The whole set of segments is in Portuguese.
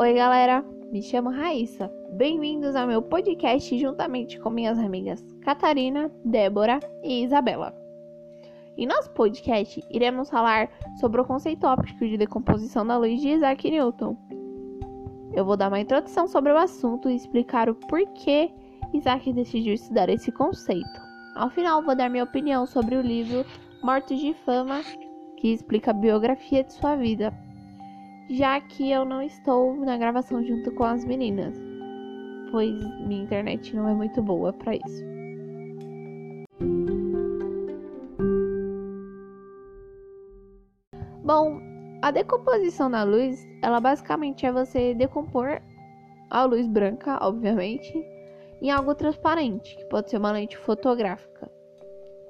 Oi, galera, me chamo Raíssa. Bem-vindos ao meu podcast juntamente com minhas amigas Catarina, Débora e Isabela. Em nosso podcast, iremos falar sobre o conceito óptico de decomposição da luz de Isaac Newton. Eu vou dar uma introdução sobre o assunto e explicar o porquê Isaac decidiu estudar esse conceito. Ao final, vou dar minha opinião sobre o livro Mortos de Fama, que explica a biografia de sua vida, já que eu não estou na gravação junto com as meninas, pois minha internet não é muito boa para isso. Bom, a decomposição da luz, ela basicamente é você decompor a luz branca, obviamente, em algo transparente, que pode ser uma lente fotográfica.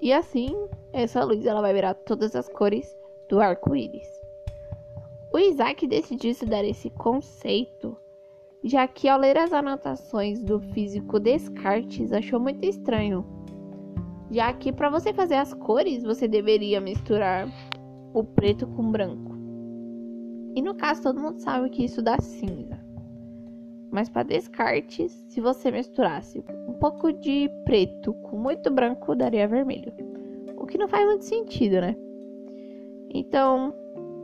E assim, essa luz ela vai virar todas as cores do arco-íris. O Isaac decidiu estudar esse conceito, já que ao ler as anotações do físico Descartes achou muito estranho, já que para você fazer as cores você deveria misturar o preto com branco. E no caso todo mundo sabe que isso dá cinza. Mas para Descartes, se você misturasse um pouco de preto com muito branco, daria vermelho. O que não faz muito sentido, né? Então,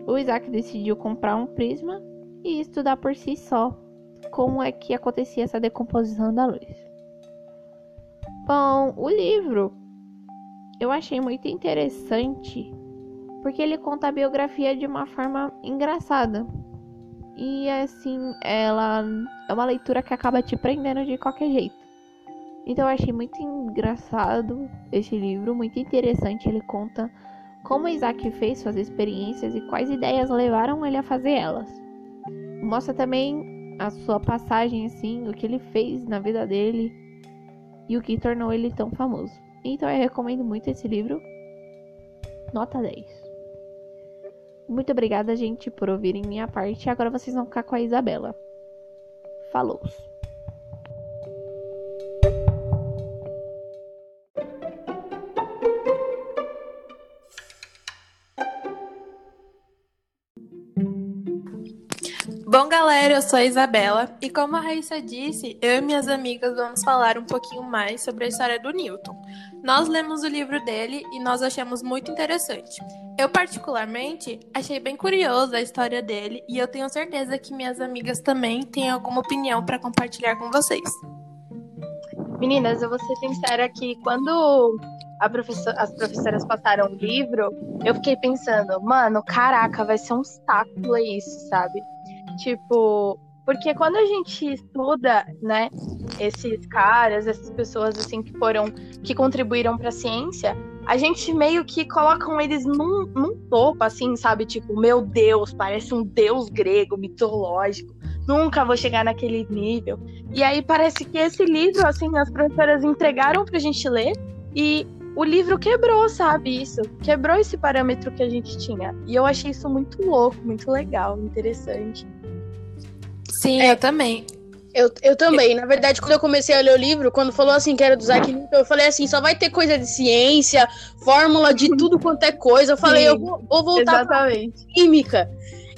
o Isaac decidiu comprar um prisma e estudar por si só como é que acontecia essa decomposição da luz. Bom, o livro eu achei muito interessante porque ele conta a biografia de uma forma engraçada. E assim, ela é uma leitura que acaba te prendendo de qualquer jeito. Então eu achei muito engraçado esse livro, muito interessante. Ele conta como Isaac fez suas experiências e quais ideias levaram ele a fazer elas. Mostra também a sua passagem, assim, o que ele fez na vida dele e o que tornou ele tão famoso. Então eu recomendo muito esse livro. Nota 10. Muito obrigada, gente, por ouvirem minha parte. Agora vocês vão ficar com a Isabela. Falou! Bom, galera, eu sou a Isabela e como a Raíssa disse, eu e minhas amigas vamos falar um pouquinho mais sobre a história do Newton. Nós lemos o livro dele e nós achamos muito interessante. Eu, particularmente, achei bem curiosa a história dele e eu tenho certeza que minhas amigas também têm alguma opinião para compartilhar com vocês. Meninas, eu vou ser sincera que quando professor, as professoras passaram o livro, eu fiquei pensando, mano, caraca, vai ser um saco isso, sabe? Tipo, porque quando a gente estuda, né, esses caras, essas pessoas assim que foram, que contribuíram para a ciência, a gente meio que colocam eles num, num topo, assim, sabe? Tipo, meu Deus, parece um deus grego, mitológico. Nunca vou chegar naquele nível. E aí parece que esse livro, assim, as professoras entregaram pra gente ler e o livro quebrou, sabe? Isso. Quebrou esse parâmetro que a gente tinha. E eu achei isso muito louco, muito legal, interessante. Sim, é, eu também. Eu, eu também. Na verdade, quando eu comecei a ler o livro, quando falou assim que era do Isaac Newton, eu falei assim, só vai ter coisa de ciência, fórmula de tudo quanto é coisa. Eu falei, Sim, eu vou, vou voltar pra química.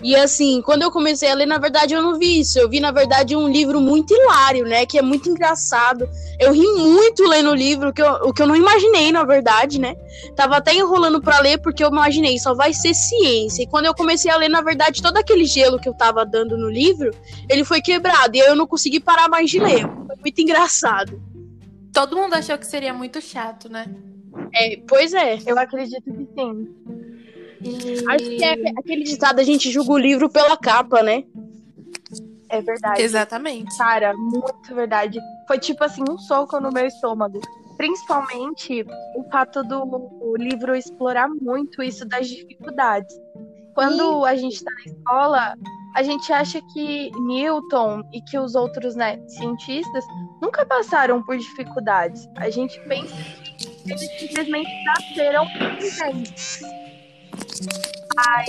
E assim, quando eu comecei a ler, na verdade, eu não vi isso. Eu vi, na verdade, um livro muito hilário, né? Que é muito engraçado. Eu ri muito lendo o livro, que eu, o que eu não imaginei, na verdade, né? Tava até enrolando para ler, porque eu imaginei, só vai ser ciência. E quando eu comecei a ler, na verdade, todo aquele gelo que eu tava dando no livro, ele foi quebrado. E eu não consegui parar mais de ler. Foi muito engraçado. Todo mundo achou que seria muito chato, né? É, pois é. Eu acredito que sim. E... Acho que é aquele ditado, a gente julga o livro pela capa, né? É verdade. Exatamente. Cara, muito verdade. Foi tipo assim, um soco no meu estômago. Principalmente o fato do livro explorar muito isso das dificuldades. Quando a gente está na escola, a gente acha que Newton e que os outros né, cientistas nunca passaram por dificuldades. A gente pensa que eles simplesmente nasceram inteligentes. Ai,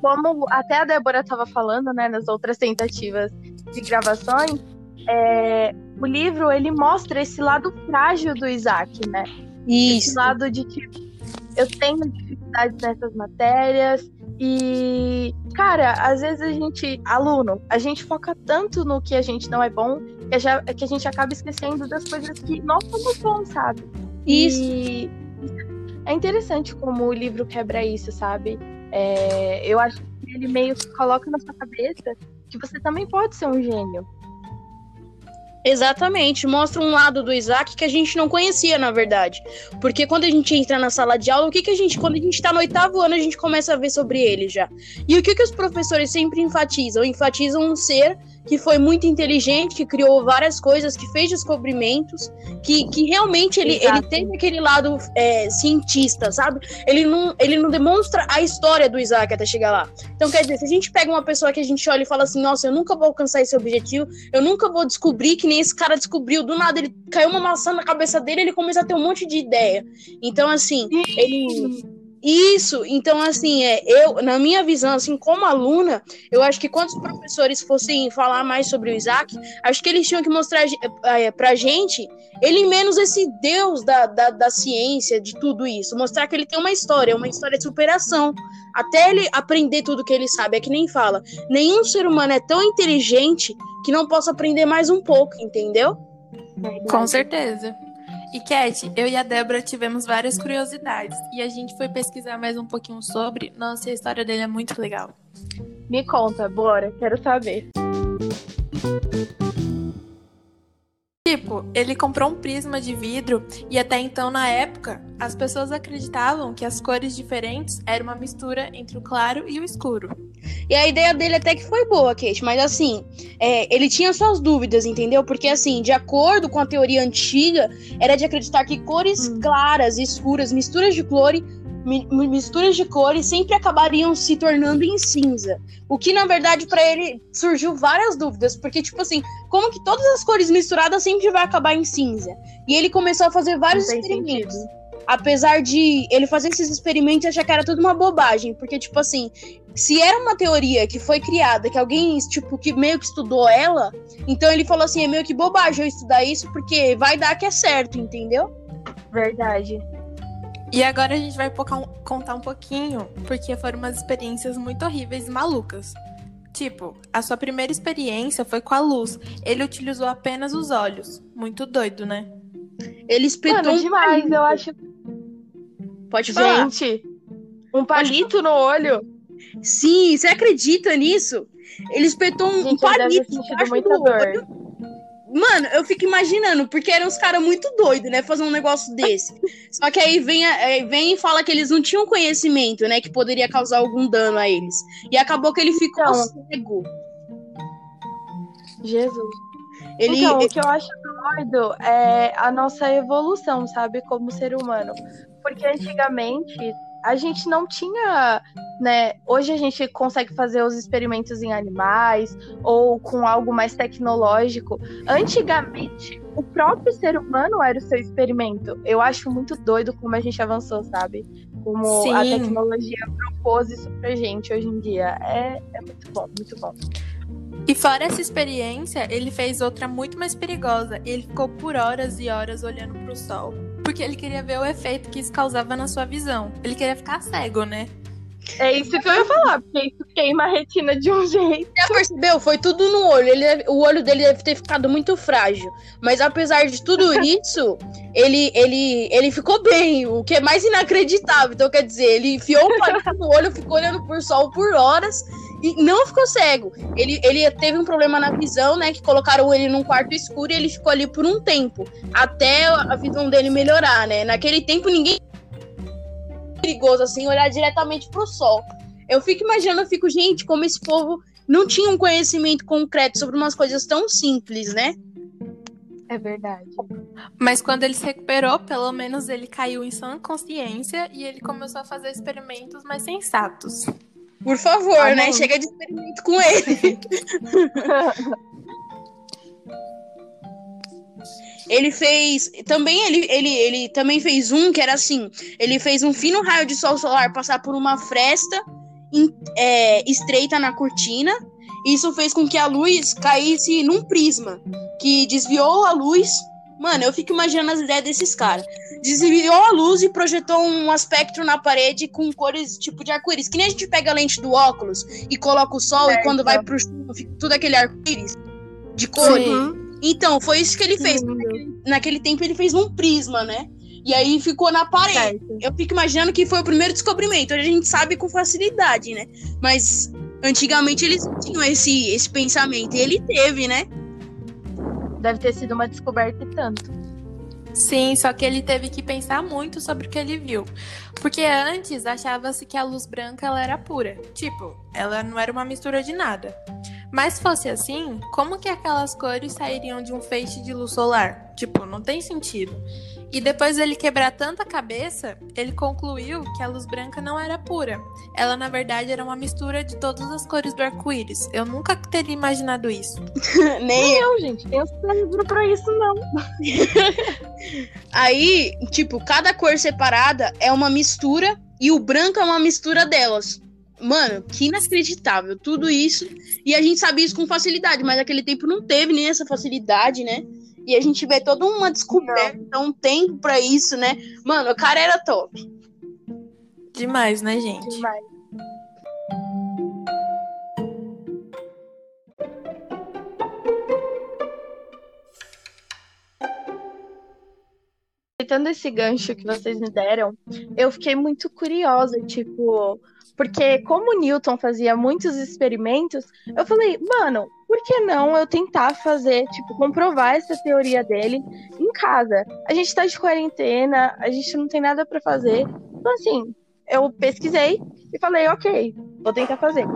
como até a Débora estava falando, né, nas outras tentativas de gravações, é, o livro ele mostra esse lado frágil do Isaac, né? Isso. Esse lado de tipo, eu tenho dificuldades nessas matérias, E, cara, às vezes a gente, aluno, a gente foca tanto no que a gente não é bom que a, gente acaba esquecendo das coisas que nós somos bons, sabe? Isso. E é interessante como o livro quebra isso, sabe? É, eu acho que ele meio que coloca na sua cabeça que você também pode ser um gênio. Exatamente, mostra um lado do Isaac que a gente não conhecia, na verdade. Porque quando a gente entra na sala de aula, o que, que a gente, quando a gente tá no oitavo ano, a gente começa a ver sobre ele já. E o que, que os professores sempre enfatizam? Enfatizam um ser que foi muito inteligente, que criou várias coisas, que fez descobrimentos, que, que realmente ele, ele teve aquele lado é, cientista, sabe? Ele não, ele não demonstra a história do Isaac até chegar lá. Então, quer dizer, se a gente pega uma pessoa que a gente olha e fala assim, nossa, eu nunca vou alcançar esse objetivo, eu nunca vou descobrir que nem esse cara descobriu. Do nada, ele caiu uma maçã na cabeça dele ele começa a ter um monte de ideia. Então, assim, ele. Isso, então assim, é, eu, na minha visão, assim, como aluna, eu acho que quando os professores fossem falar mais sobre o Isaac, acho que eles tinham que mostrar é, pra gente ele menos esse deus da, da, da ciência, de tudo isso. Mostrar que ele tem uma história, uma história de superação. Até ele aprender tudo que ele sabe. É que nem fala. Nenhum ser humano é tão inteligente que não possa aprender mais um pouco, entendeu? Com certeza. E Cat, eu e a Débora tivemos várias curiosidades e a gente foi pesquisar mais um pouquinho sobre. Nossa, a história dele é muito legal. Me conta, bora, quero saber. Tipo, ele comprou um prisma de vidro e até então, na época, as pessoas acreditavam que as cores diferentes eram uma mistura entre o claro e o escuro. E a ideia dele até que foi boa, Kate, mas assim, é, ele tinha suas dúvidas, entendeu? Porque assim, de acordo com a teoria antiga, era de acreditar que cores Hum. claras e escuras, misturas de cor, mi- mi- misturas de cores sempre acabariam se tornando em cinza. O que na verdade para ele surgiu várias dúvidas, porque tipo assim, como que todas as cores misturadas sempre vai acabar em cinza? E ele começou a fazer vários experimentos sentido. apesar de ele fazer esses experimentos e achar que era tudo uma bobagem, porque tipo assim, se era uma teoria que foi criada, que alguém tipo que meio que estudou ela, então ele falou assim, é meio que bobagem eu estudar isso porque vai dar que é certo, entendeu? Verdade. E agora a gente vai contar um pouquinho, porque foram umas experiências muito horríveis e malucas. Tipo, a sua primeira experiência foi com a luz. Ele utilizou apenas os olhos. Muito doido, né? Ele espetou Mano, um demais, palito. eu acho. Pode falar. Gente, um palito no olho. Sim, você acredita nisso? Ele espetou um, um Gente, eu deve ter palito sentido muita do dor. olho. Mano, eu fico imaginando, porque eram uns caras muito doidos, né? Fazer um negócio desse. Só que aí vem, vem e fala que eles não tinham conhecimento, né? Que poderia causar algum dano a eles. E acabou que ele ficou Então. cego. Jesus. Ele. Então, o que eu acho doido é a nossa evolução, sabe, como ser humano. Porque antigamente a gente não tinha, né? Hoje a gente consegue fazer os experimentos em animais ou com algo mais tecnológico. Antigamente, o próprio ser humano era o seu experimento. Eu acho muito doido como a gente avançou, sabe? Como a Sim. tecnologia propôs isso pra gente hoje em dia. É, é muito bom, muito bom. E fora essa experiência, ele fez outra muito mais perigosa. Ele ficou por horas e horas olhando pro sol. Porque ele queria ver o efeito que isso causava na sua visão. Ele queria ficar cego, né? É isso que eu ia falar, porque isso queima a retina de um jeito. Já percebeu? Foi tudo no olho. Ele o olho dele deve ter ficado muito frágil. Mas apesar de tudo isso, ele, ele, ele ficou bem, o que é mais inacreditável. Então, quer dizer, ele enfiou o palito no olho, ficou olhando por sol por horas e não ficou cego. Ele, ele teve um problema na visão, né? Que colocaram ele num quarto escuro e ele ficou ali por um tempo. Até a visão dele melhorar, né? Naquele tempo, ninguém perigoso assim olhar diretamente pro sol. Eu fico imaginando, eu fico, gente, como esse povo não tinha um conhecimento concreto sobre umas coisas tão simples, né? É verdade. Mas quando ele se recuperou, pelo menos ele caiu em sã consciência e ele começou a fazer experimentos mais sensatos. Por favor, Ah, né? Chega de experimento com ele. Ele fez. Também ele, ele, ele também fez um que era assim: ele fez um fino raio de sol solar passar por uma fresta em- é, estreita na cortina. Isso fez com que a luz caísse num prisma, que desviou a luz Mano, eu fico imaginando as ideias desses caras. Desviou a luz e projetou um aspecto na parede com cores tipo de arco-íris. Que nem a gente pega a lente do óculos e coloca o sol Certo. e quando vai pro chão fica tudo aquele arco-íris de cores. Então, foi isso que ele fez. Lindo. Naquele tempo ele fez um prisma, né? E aí ficou na parede. Certo. Eu fico imaginando que foi o primeiro descobrimento. Hoje a gente sabe com facilidade, né? Mas antigamente eles não tinham esse, esse pensamento. E ele teve, né? Deve ter sido uma descoberta e tanto. Sim, só que ele teve que pensar muito sobre o que ele viu. Porque antes achava-se que a luz branca ela era pura. Tipo, ela não era uma mistura de nada. Mas se fosse assim, como que aquelas cores sairiam de um feixe de luz solar? Tipo, não tem sentido. E depois dele quebrar tanta cabeça, ele concluiu que a luz branca não era pura. Ela, na verdade, era uma mistura de todas as cores do arco-íris. Eu nunca teria imaginado isso. Nem Não, gente, um cérebro pra isso, não. Aí, tipo, cada cor separada é uma mistura e o branco é uma mistura delas. Mano, que inacreditável. Tudo isso. E a gente sabia isso com facilidade, mas naquele tempo não teve nem essa facilidade, né? E a gente vê toda uma descoberta, um tempo pra isso, né? Mano, o cara era top. Demais, né, gente? Demais. Aproveitando esse gancho que vocês me deram, eu fiquei muito curiosa, tipo, porque como Newton fazia muitos experimentos, eu falei, mano, por que não eu tentar fazer, tipo, comprovar essa teoria dele em casa? A gente tá de quarentena, a gente não tem nada pra fazer. Então, assim, eu pesquisei e falei, ok, vou tentar fazer.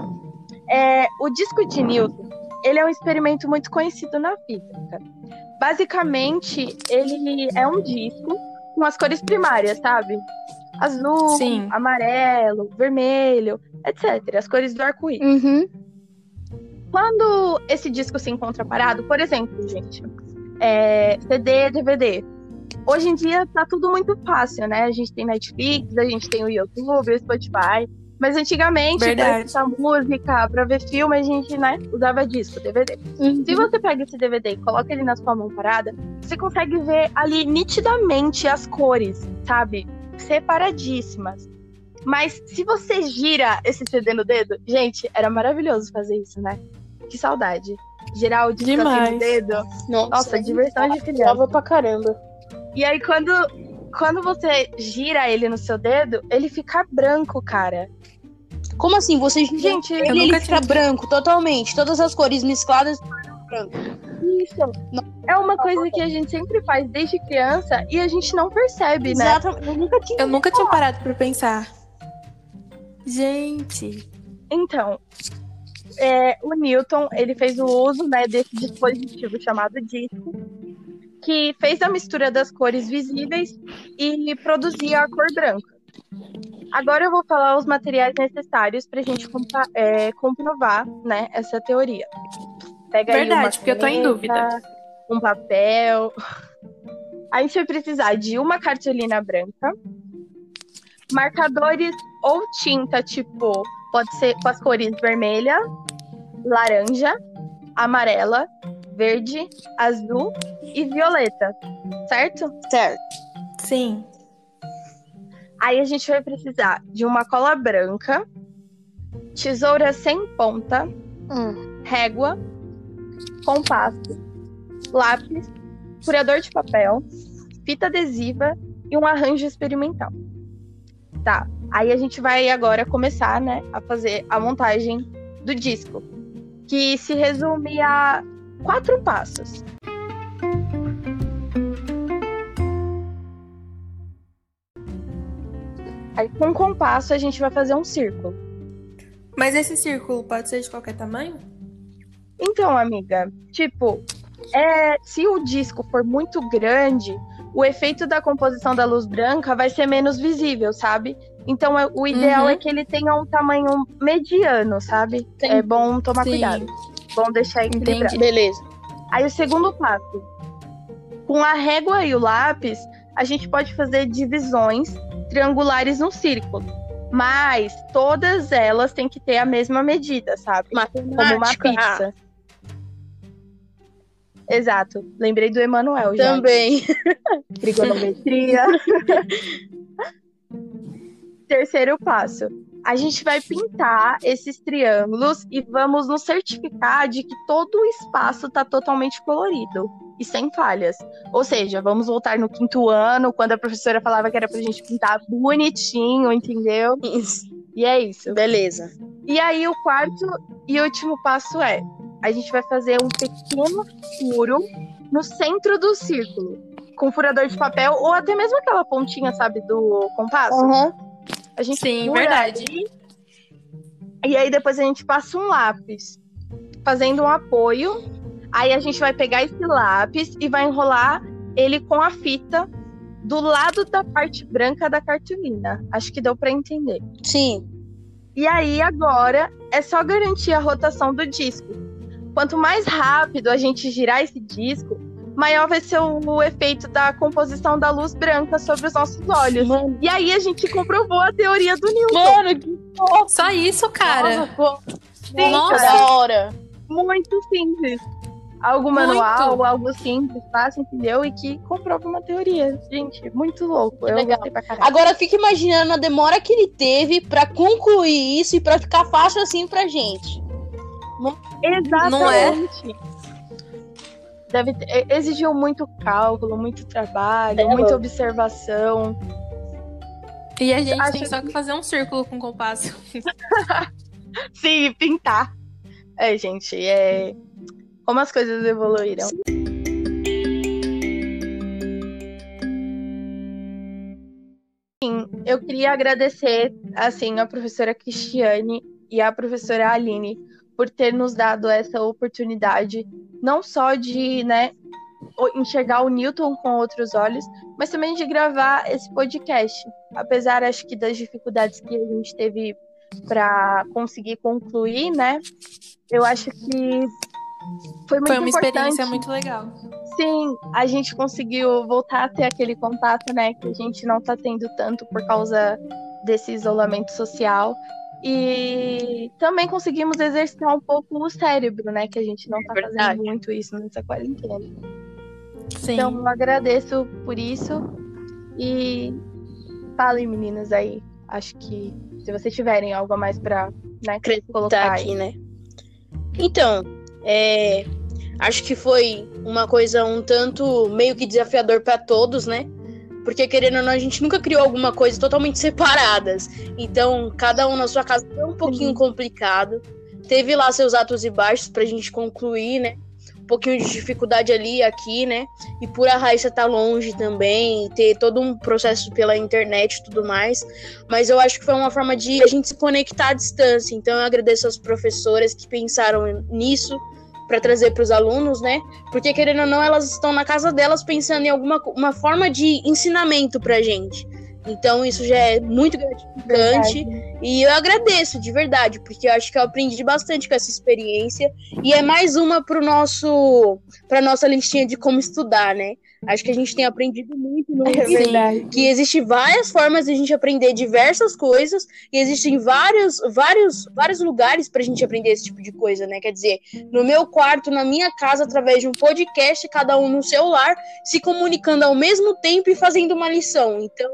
É, o disco de Newton, ele é um experimento muito conhecido na física. Basicamente, ele é um disco com as cores primárias, sabe? Azul, Sim. amarelo, vermelho, etc. As cores do arco-íris. Uhum. Quando esse disco se encontra parado, por exemplo, gente, é, CD, DVD. Hoje em dia tá tudo muito fácil, né? A gente tem Netflix, a gente tem o YouTube, o Spotify. Mas antigamente, pra Verdade. escutar música, pra ver filme, a gente, né, usava disco, DVD. Se você pega esse DVD e coloca ele na sua mão parada, você consegue ver ali nitidamente as cores, sabe? Separadíssimas. Mas se você gira esse CD no dedo, gente, era maravilhoso fazer isso, né? Que saudade. Girar o disco assim Demais. no dedo. Nossa, Nossa, diversão de criança. Pra caramba. E aí, quando, quando você gira ele no seu dedo, ele fica branco, cara. Como assim? Você Gente, ele, eu ele nunca fica tinha- branco totalmente. Todas as cores mescladas. Isso. É uma coisa que a gente sempre faz desde criança e a gente não percebe, né? Exatamente. Eu nunca tinha. Eu nunca tinha parado pra pensar. Gente, Então, é, o Newton, ele fez o uso né, desse dispositivo chamado disco, que fez a mistura das cores visíveis e produzia a cor branca. Agora eu vou falar os materiais necessários para a gente compa- é, comprovar né, essa teoria. Pega aí Verdade, porque eu tô em dúvida. Um papel. A gente vai precisar de uma cartolina branca, marcadores ou tinta, tipo, pode ser com as cores vermelha, laranja, amarela, verde, azul e violeta, certo? Certo. sim. Aí a gente vai precisar de uma cola branca, tesoura sem ponta, Hum. régua, compasso, lápis, furador de papel, fita adesiva e um arranjo experimental. Tá. Aí a gente vai agora começar, né, a fazer a montagem do disco, que se resume a quatro passos. Aí com o compasso a gente vai fazer um círculo. Mas esse círculo pode ser de qualquer tamanho? Então, amiga, tipo, é, se o disco for muito grande, o efeito da composição da luz branca vai ser menos visível, sabe? Então, é- o ideal Uhum. é que ele tenha um tamanho mediano, sabe? Sim. É bom tomar Sim. cuidado. Bom deixar equilibrado. Entendi. Beleza. Aí, o segundo passo. Com a régua e o lápis, a gente pode fazer divisões triangulares no círculo. Mas todas elas têm que ter a mesma medida, sabe? Como uma Matemática. pizza. Exato. Lembrei do Emanuel já. Também. Trigonometria. Terceiro passo. A gente vai pintar esses triângulos e vamos nos certificar de que todo o espaço está totalmente colorido e sem falhas. Ou seja, vamos voltar no quinto ano, quando a professora falava que era pra gente pintar bonitinho, entendeu? Isso. E é isso. Beleza. E aí, o quarto e último passo é: a gente vai fazer um pequeno furo no centro do círculo, com furador de papel ou até mesmo aquela pontinha, sabe, do compasso. Uhum. A gente Sim, verdade. ali, e aí depois a gente passa um lápis, fazendo um apoio. Aí a gente vai pegar esse lápis e vai enrolar ele com a fita do lado da parte branca da cartolina. Acho que deu para entender. Sim. E aí agora é só garantir a rotação do disco. Quanto mais rápido a gente girar esse disco, maior vai ser o, o efeito da composição da luz branca sobre os nossos olhos. Mano, E aí a gente comprovou a teoria do Newton. mano que Só isso, cara. Nossa, Sim, Nossa. da hora. muito simples. Algo Muito. manual, algo simples, fácil, entendeu? E que comprova uma teoria. Gente, muito louco. Eu legal. pra caralho. Agora fica imaginando a demora que ele teve pra concluir isso e pra ficar fácil assim pra gente. Exatamente. Deve ter- e- exigiu muito cálculo, muito trabalho, É, muita observação. E a gente Acho tem só que fazer um círculo com compasso. Sim, pintar. É, gente, é. Como as coisas evoluíram. Sim, eu queria agradecer, assim, a professora Cristiane e a professora Aline por ter nos dado essa oportunidade, não só de, né, enxergar o Newton com outros olhos, mas também de gravar esse podcast. Apesar, acho que, das dificuldades que a gente teve para conseguir concluir, né? Eu acho que foi muito Foi uma experiência importante. muito legal. Sim, a gente conseguiu voltar a ter aquele contato, né? Que a gente não tá tendo tanto por causa desse isolamento social. E também conseguimos exercitar um pouco o cérebro, né? Que a gente não tá Verdade. fazendo muito isso nessa quarentena. Sim. Então, eu agradeço por isso. E falem, meninas, aí. Acho que se vocês tiverem algo a mais pra né, colocar tá aí. aqui, né? Então, é, acho que foi uma coisa um tanto meio que desafiador pra todos, né? Porque querendo ou não, a gente nunca criou alguma coisa totalmente separadas. Então, cada um na sua casa foi um pouquinho Sim. complicado. Teve lá seus altos e baixos pra gente concluir, né? Um pouquinho de dificuldade ali e aqui, né? E por a Raíssa tá longe também, ter todo um processo pela internet e tudo mais. Mas eu acho que foi uma forma de a gente se conectar à distância. Então eu agradeço às professoras que pensaram nisso para trazer para os alunos, né? Porque querendo ou não, elas estão na casa delas pensando em alguma uma forma de ensinamento pra gente. Então isso já é muito gratificante Verdade. e eu agradeço de verdade, porque eu acho que eu aprendi bastante com essa experiência e é mais uma pro nosso para nossa listinha de como estudar, né? Acho que a gente tem aprendido muito no É que existem várias formas de a gente aprender diversas coisas e existem vários, vários, vários lugares para a gente aprender esse tipo de coisa, né? Quer dizer, no meu quarto, na minha casa, através de um podcast, cada um no celular, se comunicando ao mesmo tempo e fazendo uma lição. Então,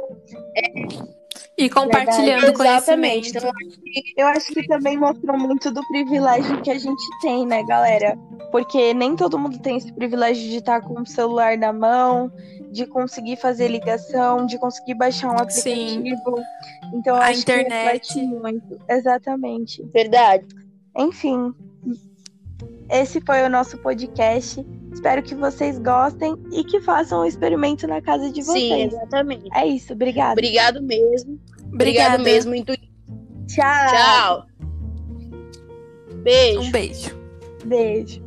E compartilhando exatamente. conhecimento. Então, Eu acho que também mostrou muito do privilégio que a gente tem, né, galera? Porque nem todo mundo tem esse privilégio de estar com o celular na mão, de conseguir fazer ligação, de conseguir baixar um Sim. aplicativo. Então, eu A acho internet. muito. Exatamente. verdade. Enfim, esse foi o nosso podcast. Espero que vocês gostem e que façam o experimento na casa de Sim, vocês. exatamente. É isso, obrigada. Obrigado mesmo. Obrigada. Obrigado mesmo. Intu... Tchau. Tchau. Beijo. Um beijo. Beijo.